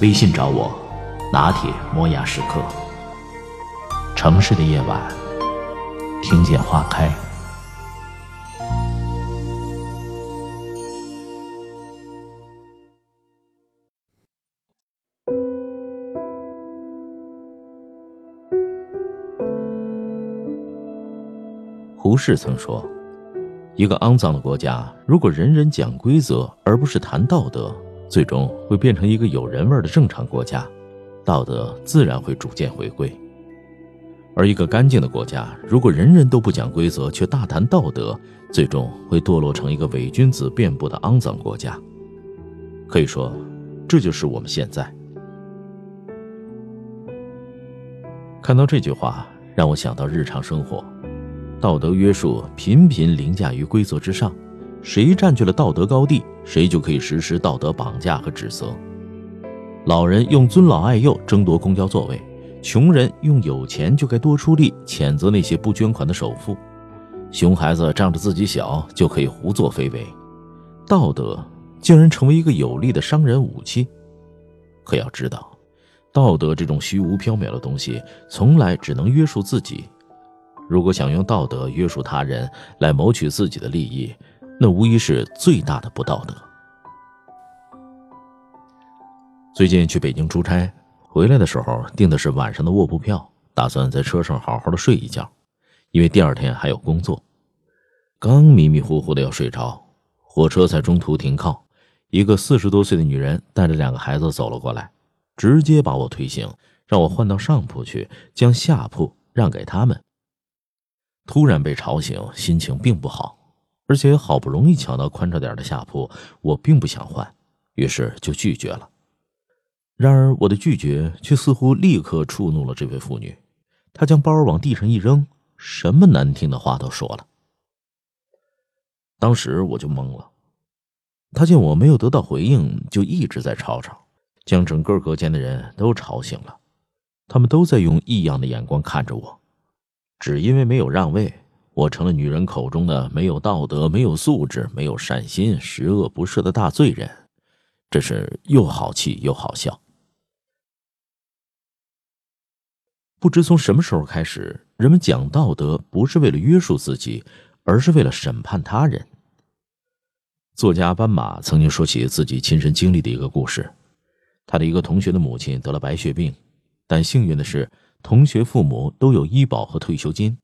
微信找我，拿铁磨牙时刻。城市的夜晚，听见花开。胡适曾说：“一个肮脏的国家，如果人人讲规则而不是谈道德，最终会变成一个有人味的正常国家，道德自然会逐渐回归。而一个干净的国家，如果人人都不讲规则却大谈道德，最终会堕落成一个伪君子遍布的肮脏国家。可以说，这就是我们现在。”看到这句话，让我想到日常生活。道德约束频频凌驾于规则之上，谁占据了道德高地，谁就可以实施道德绑架和指责。老人用尊老爱幼争夺公交座位，穷人用有钱就该多出力谴责那些不捐款的首富，熊孩子仗着自己小就可以胡作非为，道德竟然成为一个有力的伤人武器。可要知道，道德这种虚无缥缈的东西，从来只能约束自己。如果想用道德约束他人来谋取自己的利益，那无疑是最大的不道德。最近去北京出差，回来的时候订的是晚上的卧铺票，打算在车上好好的睡一觉，因为第二天还有工作。刚迷迷糊糊的要睡着，火车在中途停靠，一个四十多岁的女人带着两个孩子走了过来，直接把我推醒，让我换到上铺去，将下铺让给他们。突然被吵醒，心情并不好，而且好不容易抢到宽敞点的下铺，我并不想换，于是就拒绝了。然而我的拒绝却似乎立刻触怒了这位妇女，她将包往地上一扔，什么难听的话都说了。当时我就懵了，她见我没有得到回应，就一直在吵吵，将整个隔间的人都吵醒了，他们都在用异样的眼光看着我。只因为没有让位，我成了女人口中的没有道德、没有素质、没有善心、十恶不赦的大罪人，真是又好气又好笑。不知从什么时候开始，人们讲道德不是为了约束自己，而是为了审判他人。作家斑马曾经说起自己亲身经历的一个故事：他的一个同学的母亲得了白血病，但幸运的是。同学父母都有医保和退休金，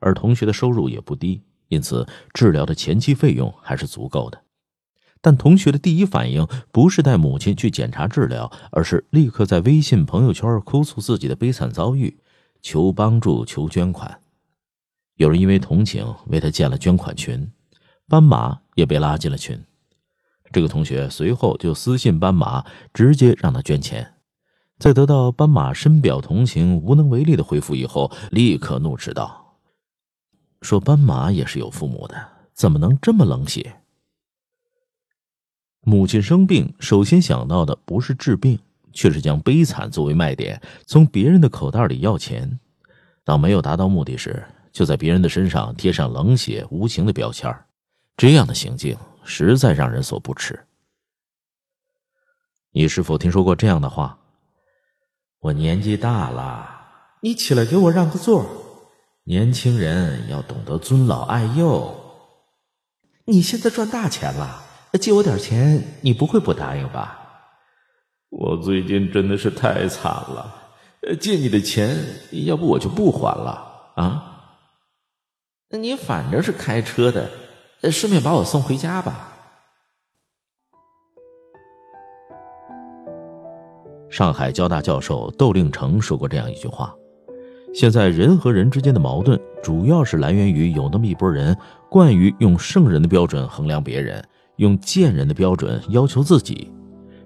而同学的收入也不低，因此治疗的前期费用还是足够的。但同学的第一反应不是带母亲去检查治疗，而是立刻在微信朋友圈哭诉自己的悲惨遭遇，求帮助、求捐款。有人因为同情为他建了捐款群，斑马也被拉进了群。这个同学随后就私信斑马，直接让他捐钱。在得到斑马深表同情、无能为力的回复以后，立刻怒斥道：“说斑马也是有父母的，怎么能这么冷血？母亲生病，首先想到的不是治病，却是将悲惨作为卖点，从别人的口袋里要钱。当没有达到目的时，就在别人的身上贴上冷血无情的标签这样的行径实在让人所不齿。你是否听说过这样的话？”我年纪大了，你起来给我让个座。年轻人要懂得尊老爱幼。你现在赚大钱了，借我点钱，你不会不答应吧？我最近真的是太惨了，借你的钱，要不我就不还了啊。那你反正是开车的，顺便把我送回家吧。上海交大教授窦令成说过这样一句话：“现在人和人之间的矛盾，主要是来源于有那么一拨人惯于用圣人的标准衡量别人，用贱人的标准要求自己，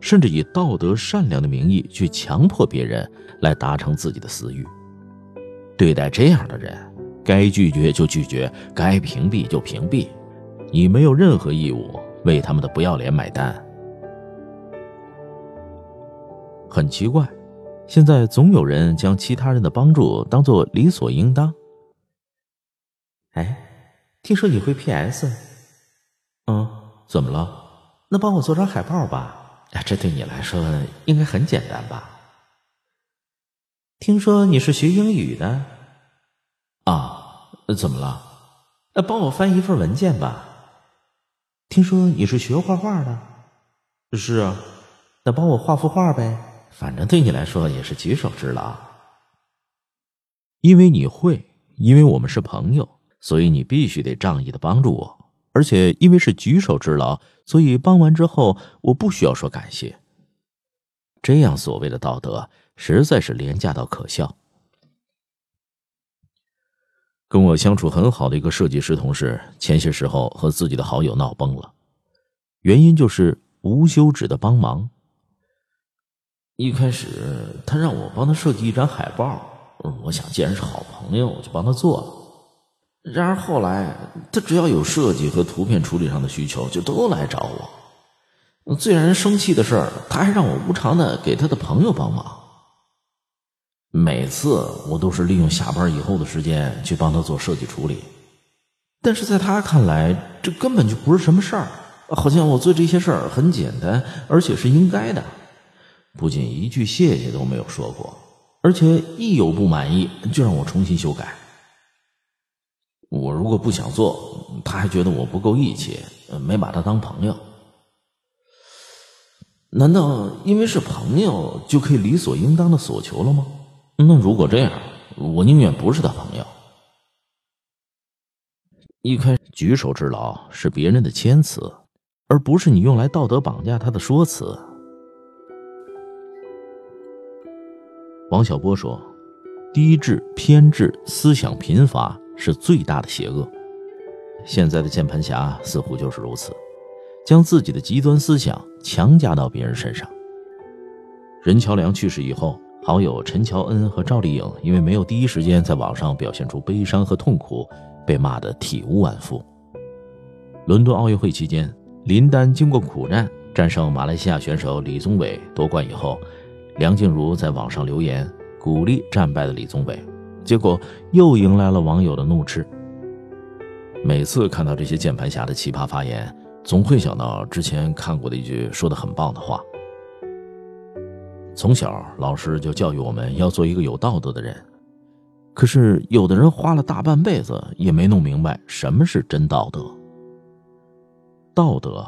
甚至以道德善良的名义去强迫别人来达成自己的私欲。对待这样的人，该拒绝就拒绝，该屏蔽就屏蔽，你没有任何义务为他们的不要脸买单。很奇怪，现在总有人将其他人的帮助当做理所应当。哎，听说你会 PS？嗯，怎么了？那帮我做张海报吧。哎，这对你来说应该很简单吧？听说你是学英语的。啊，怎么了？呃，帮我翻一份文件吧。听说你是学画画的。是啊，那帮我画幅画呗。反正对你来说也是举手之劳，因为你会，因为我们是朋友，所以你必须得仗义的帮助我，而且因为是举手之劳，所以帮完之后我不需要说感谢。这样所谓的道德实在是廉价到可笑。跟我相处很好的一个设计师同事，前些时候和自己的好友闹崩了，原因就是无休止的帮忙。一开始他让我帮他设计一张海报，我想既然是好朋友，我就帮他做了。然而后来他只要有设计和图片处理上的需求，就都来找我。最让人生气的是，他还让我无偿的给他的朋友帮忙。每次我都是利用下班以后的时间去帮他做设计处理，但是在他看来，这根本就不是什么事儿，好像我做这些事儿很简单，而且是应该的。不仅一句谢谢都没有说过，而且一有不满意就让我重新修改。我如果不想做，他还觉得我不够义气，没把他当朋友。难道因为是朋友就可以理所应当的索求了吗？那如果这样，我宁愿不是他朋友。一开始举手之劳是别人的谦词，而不是你用来道德绑架他的说辞。王小波说：“低智、偏执、思想贫乏是最大的邪恶。现在的键盘侠似乎就是如此，将自己的极端思想强加到别人身上。”任桥梁去世以后，好友陈乔恩和赵丽颖因为没有第一时间在网上表现出悲伤和痛苦，被骂得体无完肤。伦敦奥运会期间，林丹经过苦战战胜马来西亚选手李宗伟夺冠以后。梁静茹在网上留言鼓励战败的李宗伟，结果又迎来了网友的怒斥。每次看到这些键盘侠的奇葩发言，总会想到之前看过的一句说的很棒的话：从小老师就教育我们要做一个有道德的人，可是有的人花了大半辈子也没弄明白什么是真道德。道德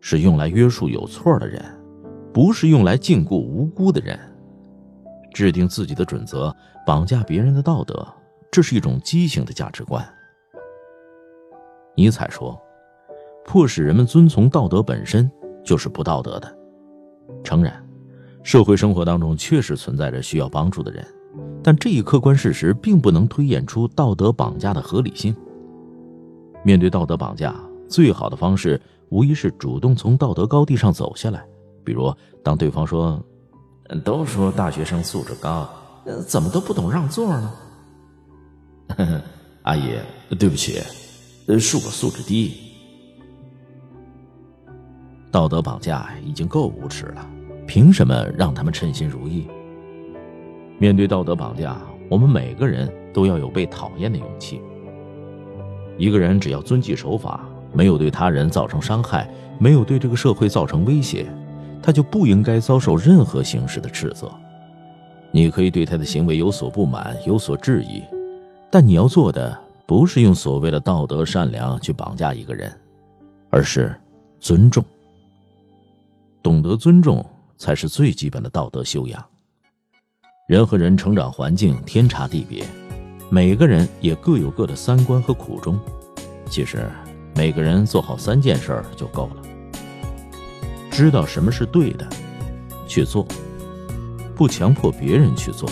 是用来约束有错的人。不是用来禁锢无辜的人，制定自己的准则，绑架别人的道德，这是一种畸形的价值观。尼采说：“迫使人们遵从道德本身就是不道德的。”诚然，社会生活当中确实存在着需要帮助的人，但这一客观事实并不能推演出道德绑架的合理性。面对道德绑架，最好的方式无疑是主动从道德高地上走下来。比如，当对方说：“都说大学生素质高，怎么都不懂让座呢？” 阿姨，对不起，是我素质低。道德绑架已经够无耻了，凭什么让他们称心如意？面对道德绑架，我们每个人都要有被讨厌的勇气。一个人只要遵纪守法，没有对他人造成伤害，没有对这个社会造成威胁。他就不应该遭受任何形式的斥责。你可以对他的行为有所不满、有所质疑，但你要做的不是用所谓的道德善良去绑架一个人，而是尊重。懂得尊重才是最基本的道德修养。人和人成长环境天差地别，每个人也各有各的三观和苦衷。其实，每个人做好三件事就够了。知道什么是对的，去做；不强迫别人去做。